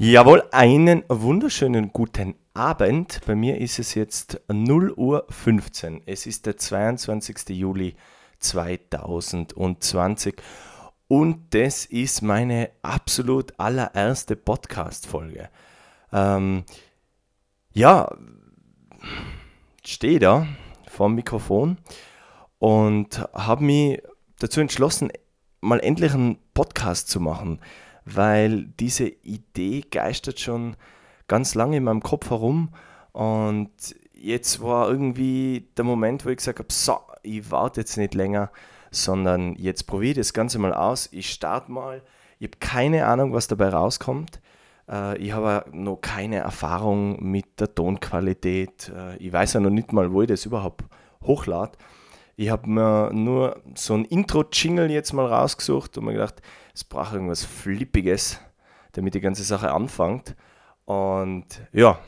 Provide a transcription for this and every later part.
Jawohl, einen wunderschönen guten Abend. Bei mir ist es jetzt 0 Uhr 15. Es ist der 22. Juli 2020 und das ist meine absolut allererste Podcast-Folge. Ähm, ja, stehe da vor dem Mikrofon und habe mich dazu entschlossen, mal endlich einen Podcast zu machen weil diese Idee geistert schon ganz lange in meinem Kopf herum. Und jetzt war irgendwie der Moment, wo ich gesagt habe, so, ich warte jetzt nicht länger, sondern jetzt probiere ich das Ganze mal aus, ich starte mal, ich habe keine Ahnung, was dabei rauskommt, äh, ich habe noch keine Erfahrung mit der Tonqualität, äh, ich weiß ja noch nicht mal, wo ich das überhaupt hochlade. Ich habe mir nur so ein Intro-Jingle jetzt mal rausgesucht und mir gedacht, es braucht irgendwas Flippiges, damit die ganze Sache anfängt. Und ja,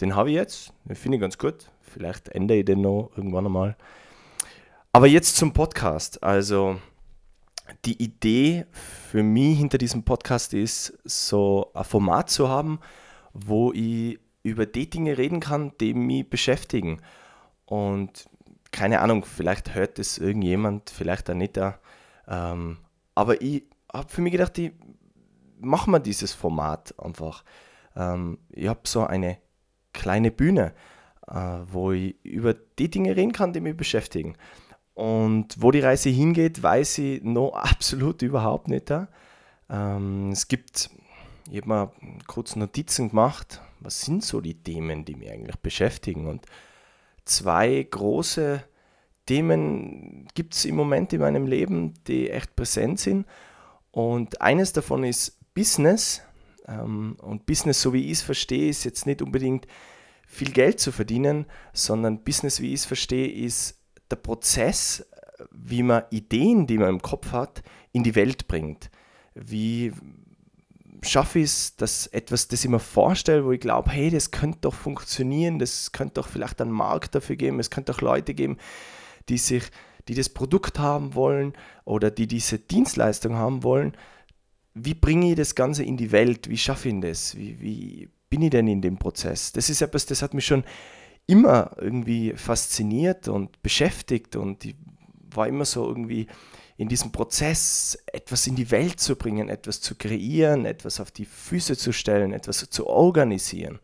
den habe ich jetzt. Den finde ich ganz gut. Vielleicht ändere ich den noch irgendwann einmal. Aber jetzt zum Podcast. Also die Idee für mich hinter diesem Podcast ist, so ein Format zu haben, wo ich über die Dinge reden kann, die mich beschäftigen. Und keine Ahnung, vielleicht hört es irgendjemand, vielleicht auch nicht. Ähm, aber ich habe für mich gedacht, ich mache mal dieses Format einfach. Ähm, ich habe so eine kleine Bühne, äh, wo ich über die Dinge reden kann, die mich beschäftigen. Und wo die Reise hingeht, weiß ich noch absolut überhaupt nicht. Ähm, es gibt, ich habe mal kurz Notizen gemacht, was sind so die Themen, die mich eigentlich beschäftigen. Und zwei große Themen gibt es im Moment in meinem Leben, die echt präsent sind. Und eines davon ist Business. Ähm, und Business, so wie ich es verstehe, ist jetzt nicht unbedingt viel Geld zu verdienen, sondern Business, wie ich es verstehe, ist der Prozess, wie man Ideen, die man im Kopf hat, in die Welt bringt. Wie schaffe ich es, dass etwas, das ich mir vorstelle, wo ich glaube, hey, das könnte doch funktionieren, das könnte doch vielleicht einen Markt dafür geben, es könnte doch Leute geben, die sich, die das Produkt haben wollen oder die diese Dienstleistung haben wollen. Wie bringe ich das Ganze in die Welt? Wie schaffe ich das? Wie, wie bin ich denn in dem Prozess? Das ist etwas, das hat mich schon immer irgendwie fasziniert und beschäftigt und ich war immer so irgendwie in diesem Prozess, etwas in die Welt zu bringen, etwas zu kreieren, etwas auf die Füße zu stellen, etwas zu organisieren.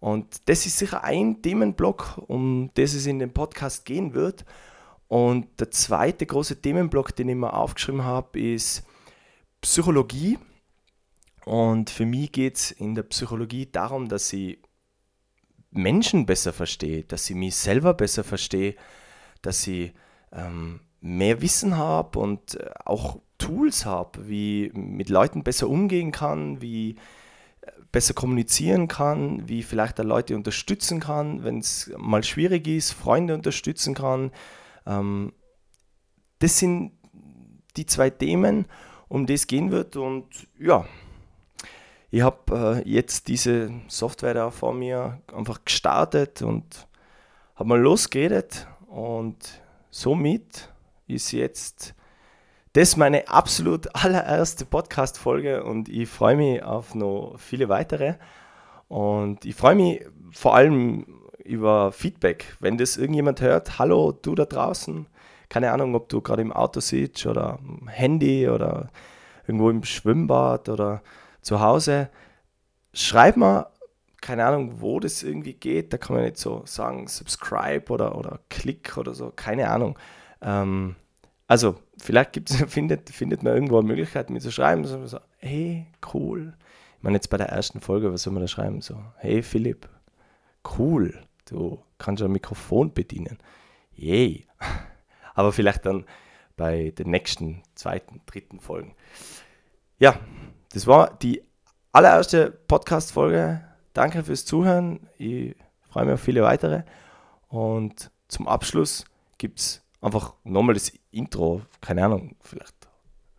Und das ist sicher ein Themenblock, um das es in dem Podcast gehen wird. Und der zweite große Themenblock, den ich mir aufgeschrieben habe, ist Psychologie. Und für mich geht es in der Psychologie darum, dass ich Menschen besser verstehe, dass ich mich selber besser verstehe, dass ich ähm, mehr Wissen habe und äh, auch Tools habe, wie mit Leuten besser umgehen kann, wie besser kommunizieren kann, wie vielleicht auch Leute unterstützen kann, wenn es mal schwierig ist, Freunde unterstützen kann. Ähm, das sind die zwei Themen, um die es gehen wird. Und ja, ich habe äh, jetzt diese Software da vor mir einfach gestartet und habe mal losgeredet. Und somit ist jetzt das meine absolut allererste Podcast-Folge und ich freue mich auf noch viele weitere. Und ich freue mich vor allem über Feedback. Wenn das irgendjemand hört, hallo, du da draußen, keine Ahnung, ob du gerade im Auto sitzt oder am Handy oder irgendwo im Schwimmbad oder zu Hause, schreib mal, keine Ahnung, wo das irgendwie geht. Da kann man nicht so sagen, subscribe oder, oder klick oder so, keine Ahnung. Ähm, also, vielleicht gibt's, findet, findet man irgendwo eine Möglichkeit, mir zu schreiben, so, so, hey, cool. Ich meine, jetzt bei der ersten Folge, was soll man da schreiben? So, hey Philipp, cool, du kannst ein Mikrofon bedienen. Yay. Aber vielleicht dann bei den nächsten, zweiten, dritten Folgen. Ja, das war die allererste Podcast-Folge. Danke fürs Zuhören. Ich freue mich auf viele weitere. Und zum Abschluss gibt es einfach nochmal das Intro, keine Ahnung, vielleicht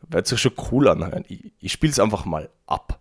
wird es sich schon cool anhören. Ich, ich spiele es einfach mal ab.